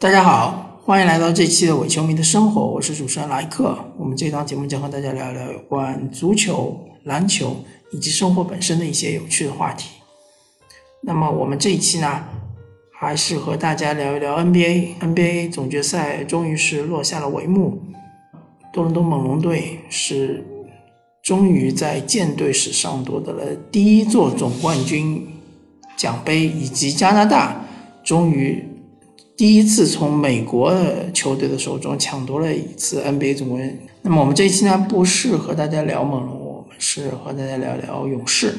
大家好，欢迎来到这期的伪球迷的生活，我是主持人莱克。我们这档节目将和大家聊一聊有关足球、篮球以及生活本身的一些有趣的话题。那么我们这一期呢，还是和大家聊一聊 NBA。NBA 总决赛终于是落下了帷幕，多伦多猛龙队是终于在舰队史上夺得了第一座总冠军奖杯，以及加拿大终于。第一次从美国球队的手中抢夺了一次 NBA 总冠军。那么我们这一期呢，不是和大家聊猛龙，我们是和大家聊聊勇士。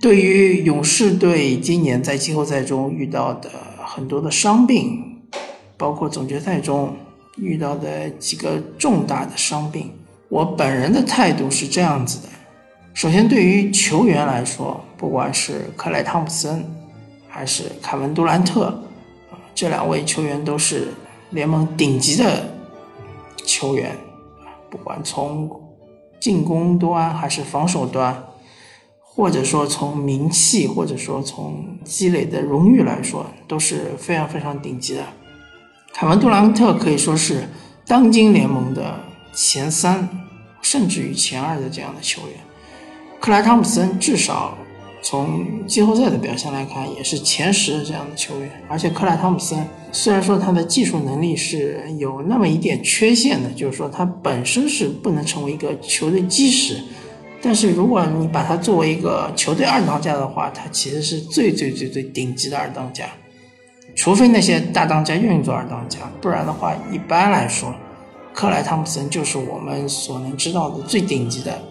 对于勇士队今年在季后赛中遇到的很多的伤病，包括总决赛中遇到的几个重大的伤病，我本人的态度是这样子的：首先，对于球员来说，不管是克莱·汤普森。还是凯文杜兰特，这两位球员都是联盟顶级的球员，不管从进攻端还是防守端，或者说从名气，或者说从积累的荣誉来说，都是非常非常顶级的。凯文杜兰特可以说是当今联盟的前三，甚至于前二的这样的球员。克莱汤普森至少。从季后赛的表现来看，也是前十的这样的球员。而且克莱汤普森虽然说他的技术能力是有那么一点缺陷的，就是说他本身是不能成为一个球队基石。但是如果你把他作为一个球队二当家的话，他其实是最最最最顶级的二当家。除非那些大当家愿意做二当家，不然的话，一般来说，克莱汤普森就是我们所能知道的最顶级的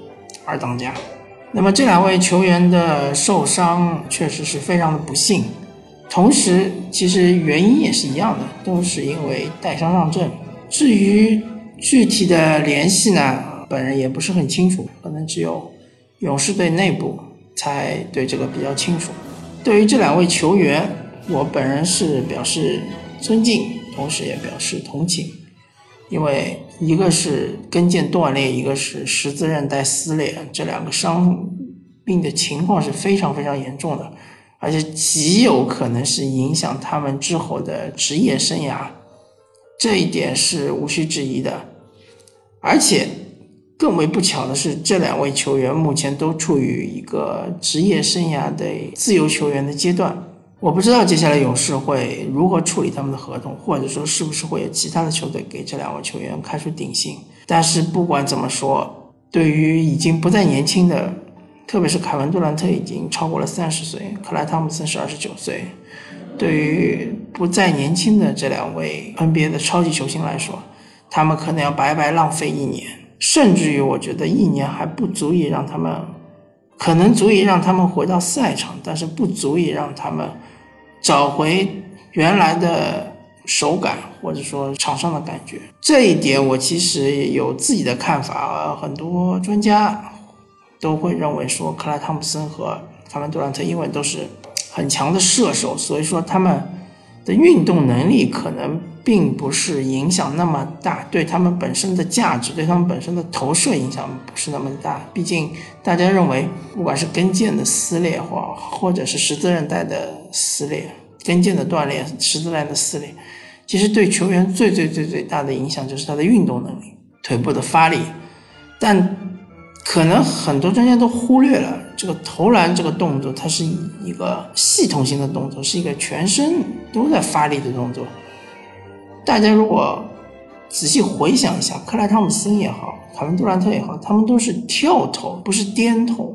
二当家。那么这两位球员的受伤确实是非常的不幸，同时其实原因也是一样的，都是因为带伤上阵。至于具体的联系呢，本人也不是很清楚，可能只有勇士队内部才对这个比较清楚。对于这两位球员，我本人是表示尊敬，同时也表示同情。因为一个是跟腱断裂，一个是十字韧带撕裂，这两个伤病的情况是非常非常严重的，而且极有可能是影响他们之后的职业生涯，这一点是无需质疑的。而且更为不巧的是，这两位球员目前都处于一个职业生涯的自由球员的阶段。我不知道接下来勇士会如何处理他们的合同，或者说是不是会有其他的球队给这两位球员开出顶薪。但是不管怎么说，对于已经不再年轻的，特别是凯文杜兰特已经超过了三十岁，克莱汤普森是二十九岁，对于不再年轻的这两位 NBA 的超级球星来说，他们可能要白白浪费一年，甚至于我觉得一年还不足以让他们，可能足以让他们回到赛场，但是不足以让他们。找回原来的手感，或者说场上的感觉，这一点我其实有自己的看法。很多专家都会认为说，克莱汤普森和卡兰杜兰特因为都是很强的射手，所以说他们的运动能力可能并不是影响那么大，对他们本身的价值，对他们本身的投射影响不是那么大。毕竟大家认为，不管是跟腱的撕裂或或者是十字韧带的。撕裂、跟腱的断裂、十字韧的撕裂，其实对球员最最最最大的影响就是他的运动能力、腿部的发力。但可能很多专家都忽略了这个投篮这个动作，它是一个系统性的动作，是一个全身都在发力的动作。大家如果仔细回想一下，克莱汤姆森也好，凯文杜兰特也好，他们都是跳投，不是颠投。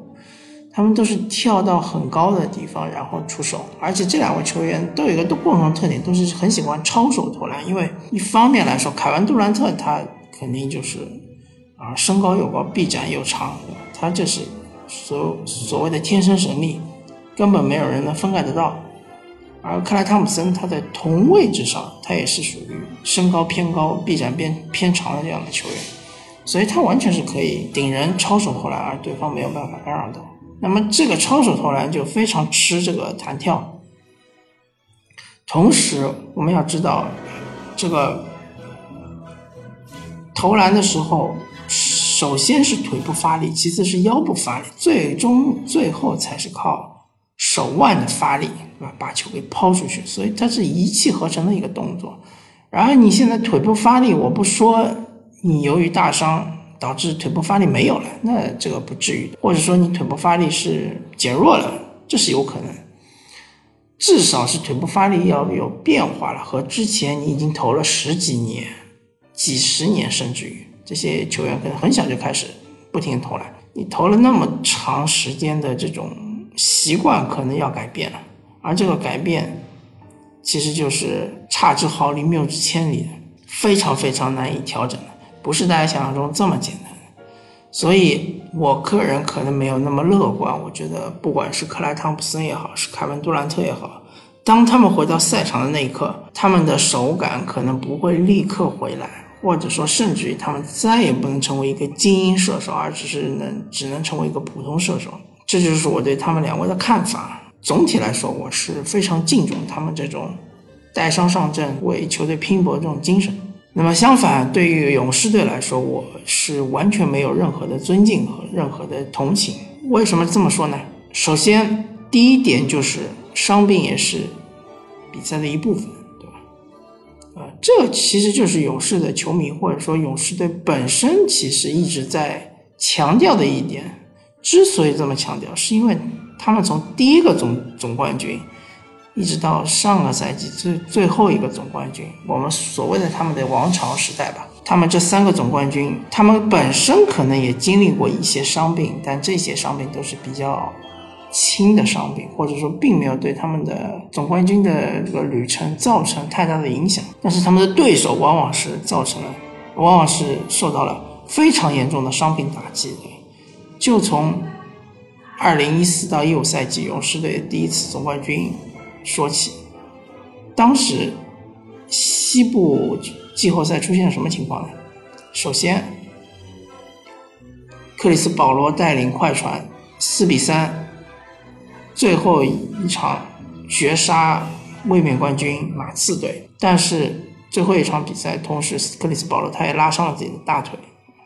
他们都是跳到很高的地方，然后出手，而且这两位球员都有一个共同特点，都是很喜欢抄手投篮。因为一方面来说，凯文杜兰特他肯定就是啊身高又高，臂展又长，他就是所所谓的天生神力，根本没有人能分盖得到。而克莱汤普森他在同位置上，他也是属于身高偏高、臂展偏偏长的这样的球员，所以他完全是可以顶人抄手投篮，而对方没有办法干扰的。那么这个抄手投篮就非常吃这个弹跳，同时我们要知道，这个投篮的时候，首先是腿部发力，其次是腰部发力，最终最后才是靠手腕的发力。对吧？把球给抛出去，所以它是一气呵成的一个动作。然而你现在腿部发力，我不说你由于大伤导致腿部发力没有了，那这个不至于；或者说你腿部发力是减弱了，这是有可能。至少是腿部发力要有变化了，和之前你已经投了十几年、几十年，甚至于这些球员可能很小就开始不停投篮，你投了那么长时间的这种习惯可能要改变了，而这个改变其实就是差之毫厘、谬之千里，非常非常难以调整的，不是大家想象中这么简单的。所以我个人可能没有那么乐观。我觉得，不管是克莱·汤普森也好，是凯文·杜兰特也好，当他们回到赛场的那一刻，他们的手感可能不会立刻回来，或者说，甚至于他们再也不能成为一个精英射手，而只是能只能成为一个普通射手。这就是我对他们两位的看法。总体来说，我是非常敬重他们这种带伤上阵、为球队拼搏这种精神。那么相反，对于勇士队来说，我是完全没有任何的尊敬和任何的同情。为什么这么说呢？首先，第一点就是伤病也是比赛的一部分，对吧？啊，这其实就是勇士的球迷或者说勇士队本身其实一直在强调的一点。之所以这么强调，是因为他们从第一个总总冠军。一直到上个赛季最最后一个总冠军，我们所谓的他们的王朝时代吧。他们这三个总冠军，他们本身可能也经历过一些伤病，但这些伤病都是比较轻的伤病，或者说并没有对他们的总冠军的这个旅程造成太大的影响。但是他们的对手往往是造成了，往往是受到了非常严重的伤病打击的。就从二零一四到一五赛季勇士队第一次总冠军。说起，当时西部季后赛出现了什么情况呢？首先，克里斯保罗带领快船四比三，最后一场绝杀卫冕冠军马刺队。但是最后一场比赛，同时克里斯保罗他也拉伤了自己的大腿。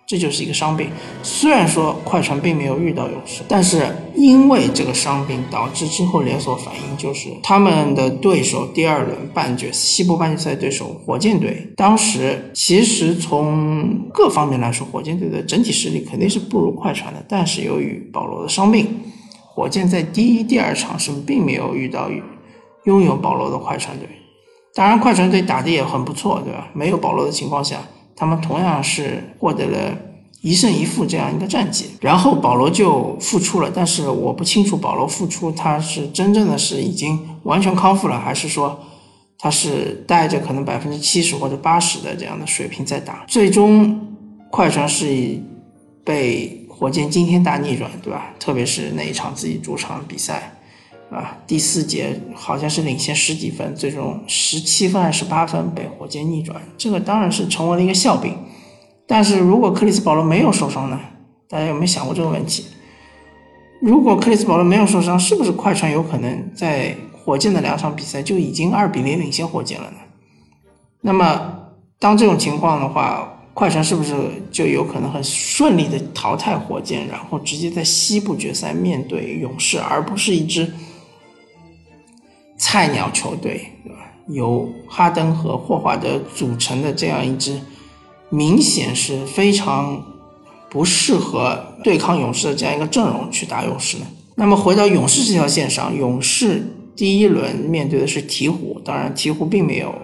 这就是一个伤病。虽然说快船并没有遇到勇士，但是因为这个伤病导致之后连锁反应，就是他们的对手第二轮半决西部半决赛对手火箭队，当时其实从各方面来说，火箭队的整体实力肯定是不如快船的。但是由于保罗的伤病，火箭在第一、第二场是并没有遇到拥有保罗的快船队。当然，快船队打的也很不错，对吧？没有保罗的情况下。他们同样是获得了一胜一负这样一个战绩，然后保罗就复出了，但是我不清楚保罗复出他是真正的是已经完全康复了，还是说他是带着可能百分之七十或者八十的这样的水平在打。最终快船是以被火箭惊天大逆转，对吧？特别是那一场自己主场比赛。啊，第四节好像是领先十几分，最终十七分还是十八分被火箭逆转，这个当然是成为了一个笑柄。但是如果克里斯保罗没有受伤呢？大家有没有想过这个问题？如果克里斯保罗没有受伤，是不是快船有可能在火箭的两场比赛就已经二比零领先火箭了呢？那么当这种情况的话，快船是不是就有可能很顺利的淘汰火箭，然后直接在西部决赛面对勇士，而不是一支？菜鸟球队，对吧？由哈登和霍华德组成的这样一支，明显是非常不适合对抗勇士的这样一个阵容去打勇士的。那么回到勇士这条线上，勇士第一轮面对的是鹈鹕，当然鹈鹕并没有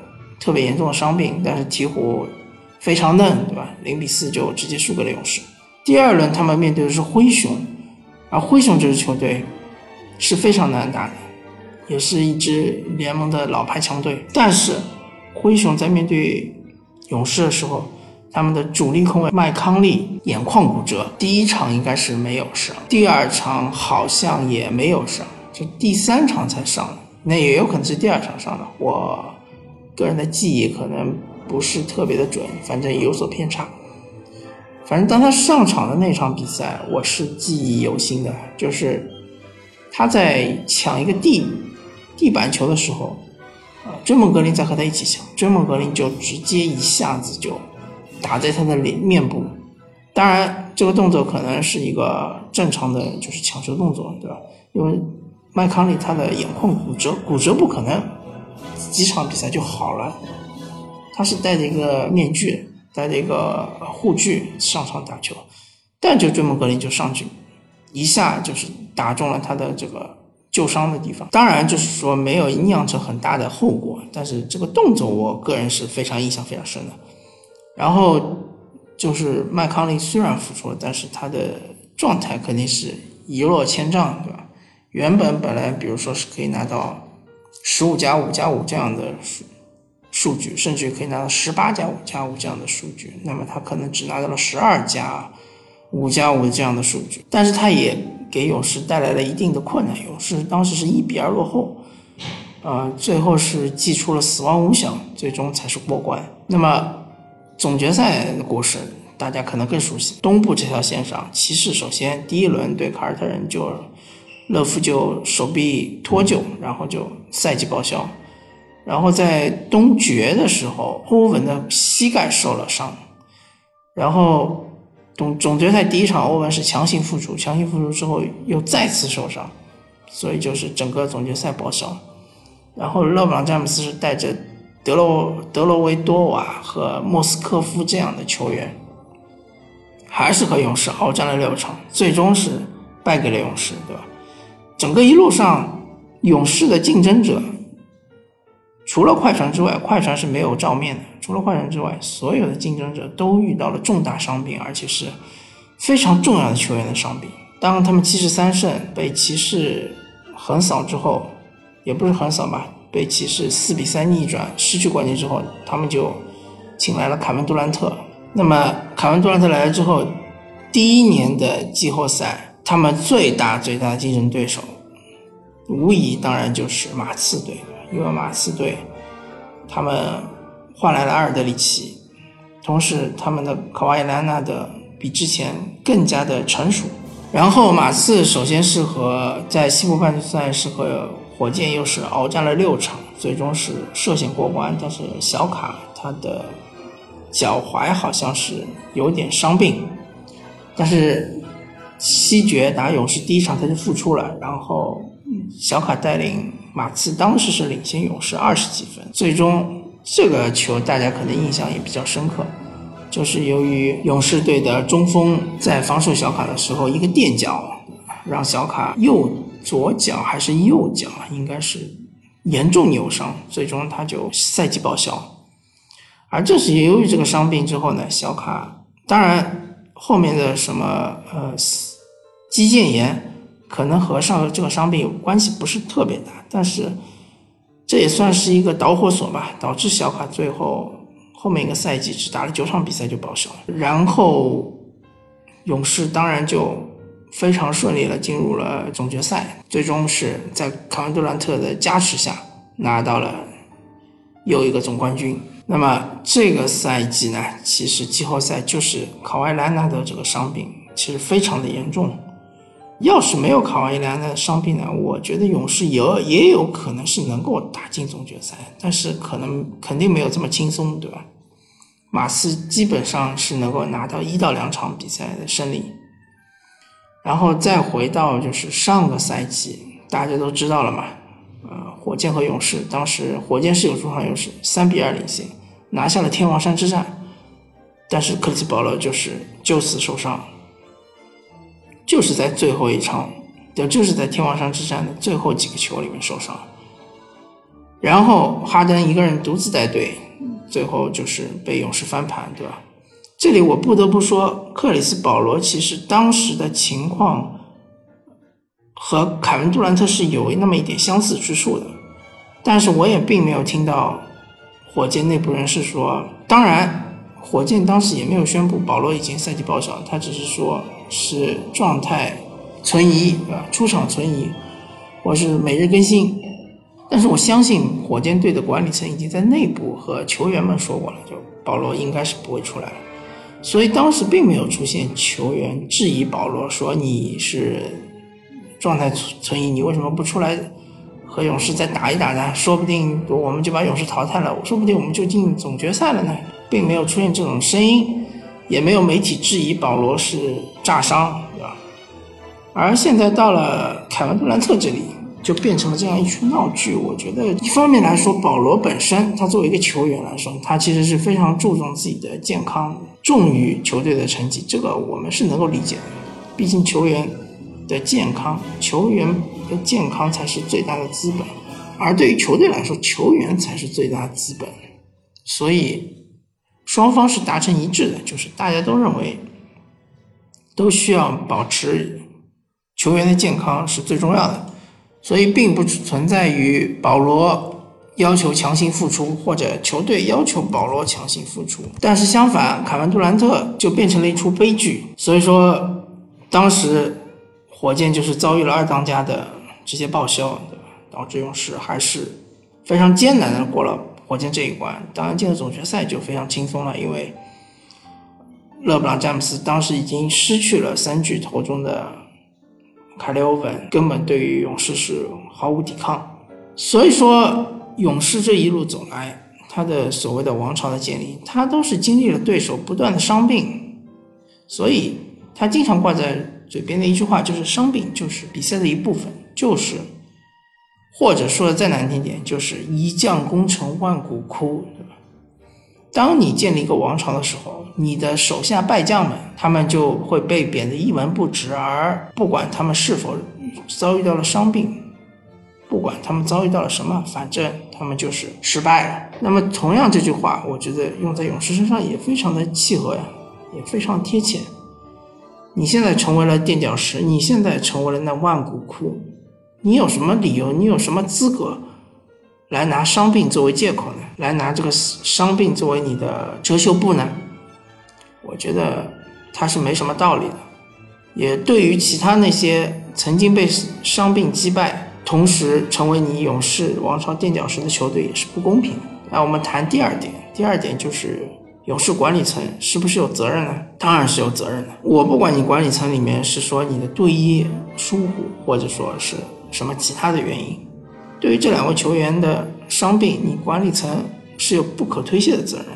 特别严重的伤病，但是鹈鹕非常嫩，对吧？零比四就直接输给了勇士。第二轮他们面对的是灰熊，而灰熊这支球队是非常难打的。也是一支联盟的老牌强队，但是灰熊在面对勇士的时候，他们的主力控卫麦康利眼眶骨折，第一场应该是没有上，第二场好像也没有上，就第三场才上的，那也有可能是第二场上的，我个人的记忆可能不是特别的准，反正有所偏差。反正当他上场的那场比赛，我是记忆犹新的，就是他在抢一个地。地板球的时候，啊，追梦格林在和他一起抢，追梦格林就直接一下子就打在他的脸面部。当然，这个动作可能是一个正常的就是抢球动作，对吧？因为麦康利他的眼眶骨折，骨折不可能几场比赛就好了，他是戴着一个面具，戴着一个护具上场打球，但就追梦格林就上去，一下就是打中了他的这个旧伤的地方。当然就是说没有酿成很大的后果，但是这个动作我个人是非常印象非常深的。然后就是麦康利虽然复出了，但是他的状态肯定是一落千丈，对吧？原本本来，比如说是可以拿到十五加五加五这样的数数据，甚至可以拿到十八加五加五这样的数据，那么他可能只拿到了十二加五加五这样的数据，但是他也给勇士带来了一定的困难。勇士当时是一比二落后，呃，最后是祭出了死亡五响，最终才是过关。那么总决赛的故事大家可能更熟悉，东部这条线上，骑士首先第一轮对凯尔特人就。勒夫就手臂脱臼，然后就赛季报销。然后在东决的时候，欧文的膝盖受了伤。然后总决赛第一场，欧文是强行复出，强行复出之后又再次受伤，所以就是整个总决赛报销。然后勒布朗詹姆斯是带着德罗德罗维多瓦和莫斯科夫这样的球员，还是和勇士鏖战了六场，最终是败给了勇士，对吧？整个一路上，勇士的竞争者除了快船之外，快船是没有照面的。除了快船之外，所有的竞争者都遇到了重大伤病，而且是非常重要的球员的伤病。当他们七十三胜被骑士横扫之后，也不是横扫吧，被骑士四比三逆转，失去冠军之后，他们就请来了凯文杜兰特。那么凯文杜兰特来了之后，第一年的季后赛。他们最大最大的竞争对手，无疑当然就是马刺队，因为马刺队他们换来了阿尔德里奇，同时他们的卡瓦伊莱纳的比之前更加的成熟。然后马刺首先是和在西部半决赛是和火箭又是鏖战了六场，最终是涉险过关，但是小卡他的脚踝好像是有点伤病，但是。西决打勇士第一场他就复出了，然后小卡带领马刺当时是领先勇士二十几分，最终这个球大家可能印象也比较深刻，就是由于勇士队的中锋在防守小卡的时候一个垫脚，让小卡右左脚还是右脚应该是严重扭伤，最终他就赛季报销。而正是由于这个伤病之后呢，小卡当然后面的什么呃。肌腱炎可能和上这个伤病有关系不是特别大，但是这也算是一个导火索吧，导致小卡最后后面一个赛季只打了九场比赛就报销了。然后勇士当然就非常顺利的进入了总决赛，最终是在卡文杜兰特的加持下拿到了又一个总冠军。那么这个赛季呢，其实季后赛就是卡瓦伊莱纳的这个伤病其实非常的严重。要是没有卡瓦伊莱的伤病呢，我觉得勇士有也有可能是能够打进总决赛，但是可能肯定没有这么轻松，对吧？马刺基本上是能够拿到一到两场比赛的胜利，然后再回到就是上个赛季，大家都知道了嘛，呃，火箭和勇士当时火箭是有主场优势，三比二领先，拿下了天王山之战，但是克里斯保罗就是就此受伤。就是在最后一场，就就是在天王山之战的最后几个球里面受伤，然后哈登一个人独自带队，最后就是被勇士翻盘，对吧？这里我不得不说，克里斯保罗其实当时的情况和凯文杜兰特是有那么一点相似之处的，但是我也并没有听到火箭内部人士说，当然，火箭当时也没有宣布保罗已经赛季报销，他只是说。是状态存疑，对吧？出场存疑，或是每日更新。但是我相信火箭队的管理层已经在内部和球员们说过了，就保罗应该是不会出来了。所以当时并没有出现球员质疑保罗说你是状态存存疑，你为什么不出来和勇士再打一打呢？说不定我们就把勇士淘汰了，说不定我们就进总决赛了呢，并没有出现这种声音。也没有媒体质疑保罗是炸伤，对吧？而现在到了凯文杜兰特这里，就变成了这样一出闹剧。我觉得一方面来说，保罗本身他作为一个球员来说，他其实是非常注重自己的健康，重于球队的成绩，这个我们是能够理解的。毕竟球员的健康，球员的健康才是最大的资本，而对于球队来说，球员才是最大的资本。所以双方是达成一致的，就是大家都认为都需要保持球员的健康是最重要的，所以并不存在于保罗要求强行复出，或者球队要求保罗强行复出。但是相反，凯文杜兰特就变成了一出悲剧。所以说，当时火箭就是遭遇了二当家的这些报销，导致勇士还是非常艰难的过了。火箭这一关，当然进了总决赛就非常轻松了，因为勒布朗詹姆斯当时已经失去了三巨头中的卡利欧文，根本对于勇士是毫无抵抗。所以说，勇士这一路走来，他的所谓的王朝的建立，他都是经历了对手不断的伤病，所以他经常挂在嘴边的一句话就是：伤病就是比赛的一部分，就是。或者说的再难听点，就是一将功成万骨枯，对吧？当你建立一个王朝的时候，你的手下败将们，他们就会被贬得一文不值，而不管他们是否遭遇到了伤病，不管他们遭遇到了什么，反正他们就是失败了。那么，同样这句话，我觉得用在勇士身上也非常的契合呀，也非常贴切。你现在成为了垫脚石，你现在成为了那万骨枯。你有什么理由？你有什么资格来拿伤病作为借口呢？来拿这个伤病作为你的遮羞布呢？我觉得他是没什么道理的，也对于其他那些曾经被伤病击败，同时成为你勇士王朝垫脚石的球队也是不公平的。那我们谈第二点，第二点就是勇士管理层是不是有责任呢？当然是有责任的。我不管你管理层里面是说你的队医疏忽，或者说是。什么其他的原因？对于这两位球员的伤病，你管理层是有不可推卸的责任。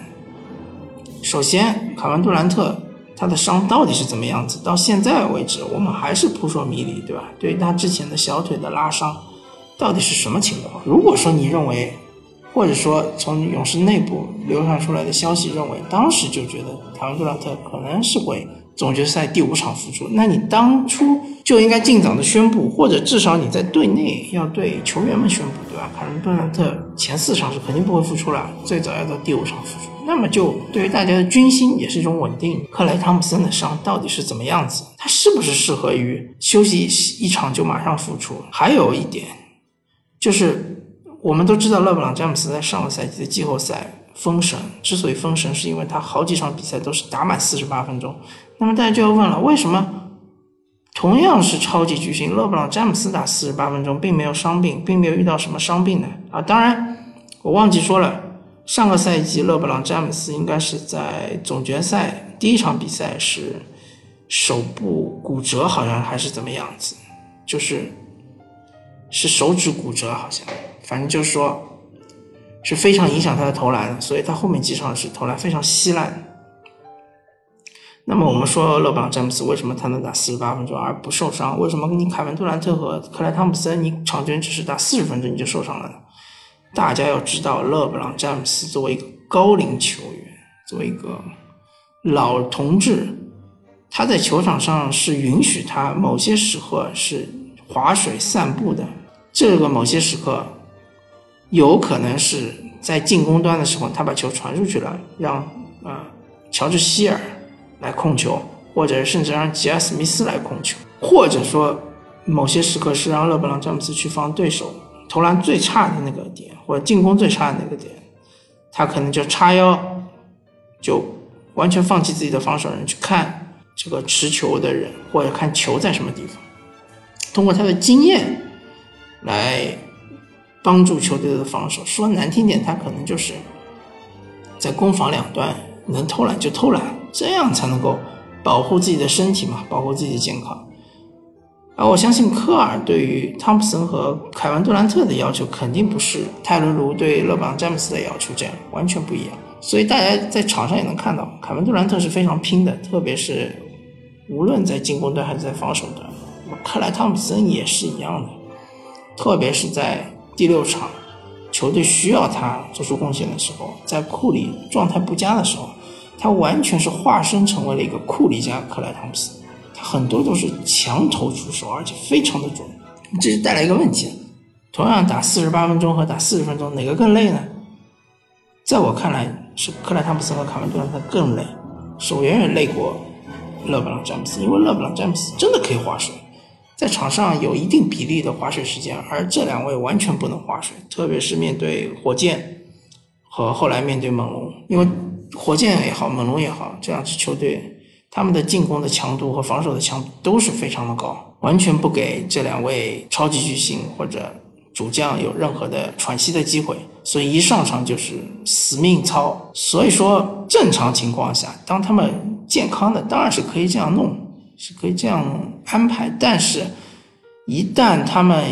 首先，卡文杜兰特他的伤到底是怎么样子？到现在为止，我们还是扑朔迷离，对吧？对于他之前的小腿的拉伤，到底是什么情况？如果说你认为，或者说从勇士内部流传出来的消息认为，当时就觉得卡文杜兰特可能是会。总决赛第五场复出，那你当初就应该尽早的宣布，或者至少你在队内要对球员们宣布，对吧？卡伦杜兰特前四场是肯定不会复出了，最早要到第五场复出，那么就对于大家的军心也是一种稳定。克莱汤普森的伤到底是怎么样子？他是不是适合于休息一场就马上复出？还有一点，就是我们都知道勒布朗詹姆斯在上个赛季的季后赛。封神之所以封神，是因为他好几场比赛都是打满四十八分钟。那么大家就要问了，为什么同样是超级巨星勒布朗詹姆斯打四十八分钟，并没有伤病，并没有遇到什么伤病呢？啊，当然我忘记说了，上个赛季勒布朗詹姆斯应该是在总决赛第一场比赛是手部骨折，好像还是怎么样子，就是是手指骨折，好像，反正就是说。是非常影响他的投篮，所以他后面几场是投篮非常稀烂。那么我们说勒布朗詹姆斯为什么他能打四十八分钟而不受伤？为什么你凯文杜兰特和克莱汤普森你场均只是打四十分钟你就受伤了呢？大家要知道，勒布朗詹姆斯作为一个高龄球员，作为一个老同志，他在球场上是允许他某些时刻是划水散步的。这个某些时刻。有可能是在进攻端的时候，他把球传出去了，让啊乔治希尔来控球，或者甚至让吉尔斯密斯来控球，或者说某些时刻是让勒布朗詹姆斯去防对手投篮最差的那个点，或者进攻最差的那个点，他可能就叉腰，就完全放弃自己的防守人去看这个持球的人，或者看球在什么地方，通过他的经验来。帮助球队的防守，说难听点，他可能就是在攻防两端能偷懒就偷懒，这样才能够保护自己的身体嘛，保护自己的健康。而我相信科尔对于汤普森和凯文杜兰特的要求，肯定不是泰伦卢对勒布朗詹姆斯的要求这样，完全不一样。所以大家在场上也能看到，凯文杜兰特是非常拼的，特别是无论在进攻端还是在防守端，克莱汤普森也是一样的。特别是在第六场球队需要他做出贡献的时候，在库里状态不佳的时候，他完全是化身成为了一个库里加克莱汤普森，他很多都是墙头出手，而且非常的准。这就带来一个问题：同样打四十八分钟和打四十分钟，哪个更累呢？在我看来，是克莱汤普森和卡文杜兰特更累，手远远累过勒布朗詹姆斯，因为勒布朗詹姆斯真的可以划水，在场上有一定比例的划水时间，而这两位完全不能划水，特别是面对火箭和后来面对猛龙，因为火箭也好，猛龙也好，这两支球队他们的进攻的强度和防守的强度都是非常的高，完全不给这两位超级巨星或者。主将有任何的喘息的机会，所以一上场就是死命操。所以说，正常情况下，当他们健康的，当然是可以这样弄，是可以这样安排。但是，一旦他们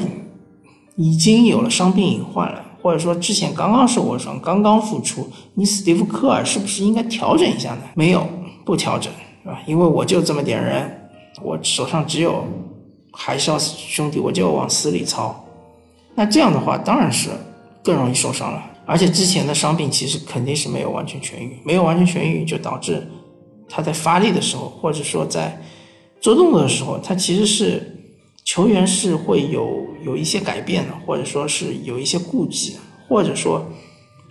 已经有了伤病隐患了，或者说之前刚刚受过伤、刚刚复出，你史蒂夫科尔是不是应该调整一下呢？没有，不调整，是吧？因为我就这么点人，我手上只有海啸兄弟，我就往死里操。那这样的话，当然是更容易受伤了。而且之前的伤病其实肯定是没有完全痊愈，没有完全痊愈，就导致他在发力的时候，或者说在做动作的时候，他其实是球员是会有有一些改变的，或者说是有一些顾忌，或者说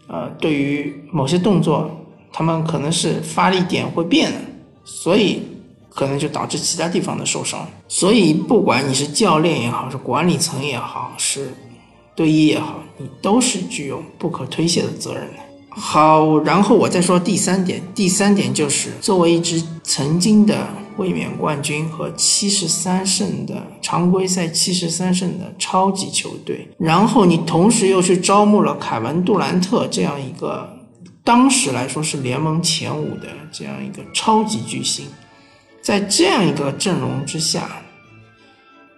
呃，对于某些动作，他们可能是发力点会变的，所以可能就导致其他地方的受伤。所以不管你是教练也好，是管理层也好，是队医也好，你都是具有不可推卸的责任的。好，然后我再说第三点，第三点就是作为一支曾经的卫冕冠军和七十三胜的常规赛七十三胜的超级球队，然后你同时又去招募了凯文杜兰特这样一个当时来说是联盟前五的这样一个超级巨星，在这样一个阵容之下。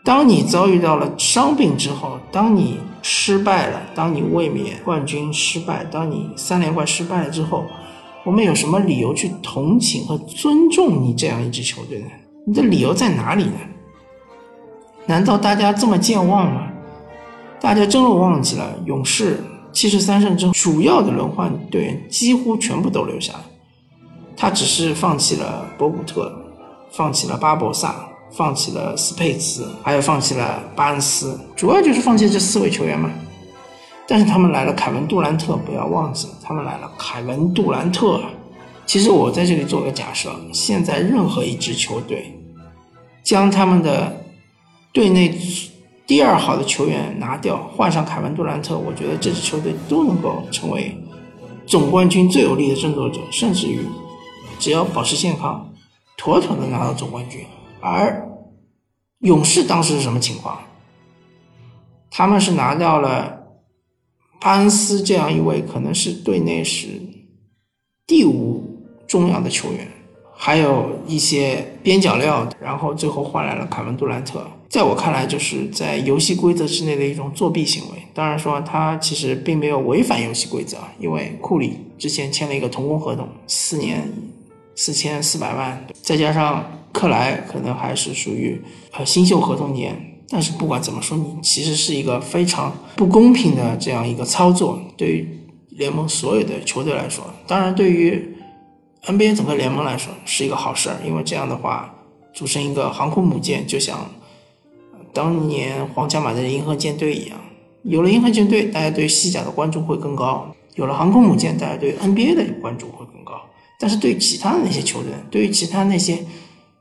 当你遭遇到了伤病之后，当你失败了，当你卫冕冠军失败，当你三连冠失败了之后，我们有什么理由去同情和尊重你这样一支球队呢？你的理由在哪里呢？难道大家这么健忘吗？大家真的忘记了勇士七十三胜之后，主要的轮换队员几乎全部都留下了，他只是放弃了博古特，放弃了巴博萨。放弃了斯佩茨，还有放弃了巴恩斯，主要就是放弃这四位球员嘛。但是他们来了凯文杜兰特，不要忘记，他们来了凯文杜兰特。其实我在这里做个假设，现在任何一支球队将他们的队内第二好的球员拿掉，换上凯文杜兰特，我觉得这支球队都能够成为总冠军最有力的争夺者，甚至于只要保持健康，妥妥的拿到总冠军。而勇士当时是什么情况？他们是拿掉了安斯这样一位可能是队内是第五重要的球员，还有一些边角料，然后最后换来了凯文杜兰特。在我看来，就是在游戏规则之内的一种作弊行为。当然说他其实并没有违反游戏规则，因为库里之前签了一个同工合同，四年四千四百万，再加上。克莱可能还是属于呃新秀合同年，但是不管怎么说，你其实是一个非常不公平的这样一个操作，对于联盟所有的球队来说，当然对于 NBA 整个联盟来说是一个好事儿，因为这样的话组成一个航空母舰，就像当年皇家马德里银河舰队一样，有了银河舰队，大家对西甲的关注会更高；有了航空母舰，大家对 NBA 的关注会更高。但是对其他的那些球队，对于其他那些。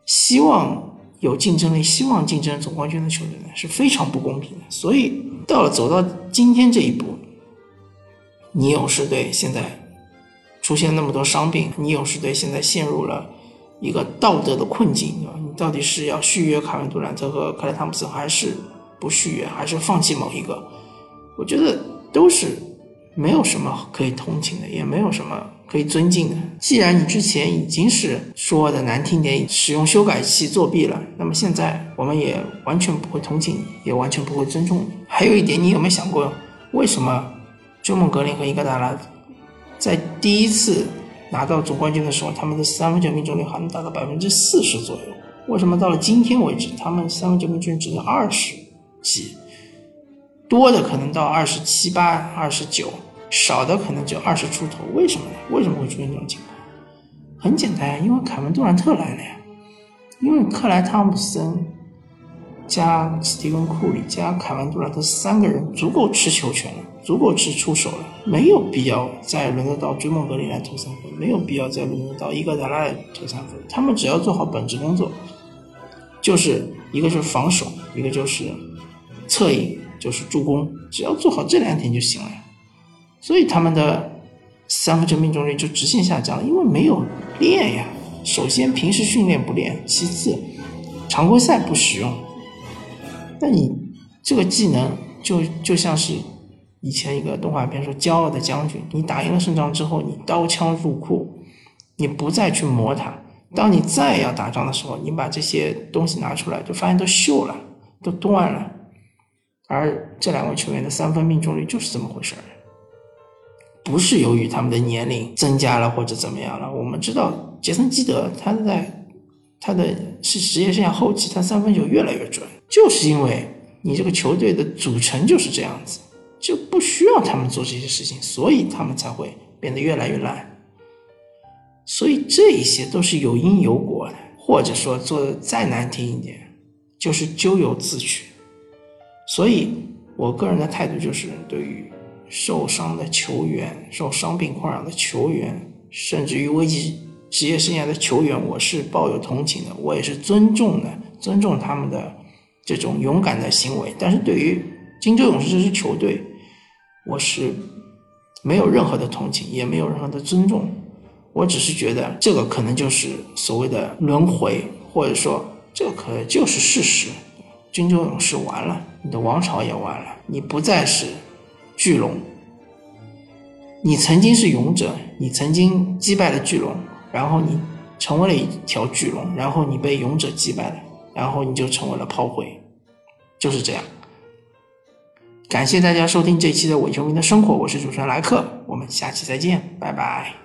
希望有竞争力、希望竞争总冠军的球队呢，是非常不公平的。所以到了走到今天这一步，你勇士队现在出现那么多伤病，你勇士队现在陷入了一个道德的困境啊！你到底是要续约卡文杜兰特和克莱汤普森，还是不续约，还是放弃某一个？我觉得都是没有什么可以同情的，也没有什么。可以尊敬的。既然你之前已经是说的难听点，使用修改器作弊了，那么现在我们也完全不会同情你，也完全不会尊重你。还有一点，你有没有想过，为什么周梦格林和伊戈达拉在第一次拿到总冠军的时候，他们的三分球命中率还能达到百分之四十左右？为什么到了今天为止，他们三分球命中率只有二十几？多的可能到二十七八、二十九，少的可能就二十出头。为什么呢？为什么会出现这种情况？很简单，因为凯文杜兰特来了呀，因为克莱汤普森加斯蒂芬库里加凯文杜兰特三个人足够吃球权了，足够吃出手了，没有必要再轮得到追梦格林来投三分，没有必要再轮得到伊戈达拉来投三分。他们只要做好本职工作，就是一个是防守，一个就是策应，就是助攻，只要做好这两点就行了呀。所以他们的三分球命中率就直线下降了，因为没有练呀。首先平时训练不练，其次常规赛不使用。那你这个技能就就像是以前一个动画片说“骄傲的将军”，你打赢了胜仗之后，你刀枪入库，你不再去磨它。当你再要打仗的时候，你把这些东西拿出来，就发现都锈了，都断了。而这两位球员的三分命中率就是这么回事儿，不是由于他们的年龄增加了或者怎么样了。我们知道杰森基德他在他的是职业生涯后期，他三分球越来越准。就是因为你这个球队的组成就是这样子，就不需要他们做这些事情，所以他们才会变得越来越烂。所以这一些都是有因有果的，或者说做的再难听一点，就是咎由自取。所以我个人的态度就是，对于受伤的球员、受伤病困扰的球员，甚至于危及职业生涯的球员，我是抱有同情的，我也是尊重的，尊重他们的。这种勇敢的行为，但是对于金州勇士这支球队，我是没有任何的同情，也没有任何的尊重。我只是觉得这个可能就是所谓的轮回，或者说这个可能就是事实。金州勇士完了，你的王朝也完了，你不再是巨龙。你曾经是勇者，你曾经击败了巨龙，然后你成为了一条巨龙，然后你被勇者击败了。然后你就成为了炮灰，就是这样。感谢大家收听这期的伪球迷的生活，我是主持人莱克，我们下期再见，拜拜。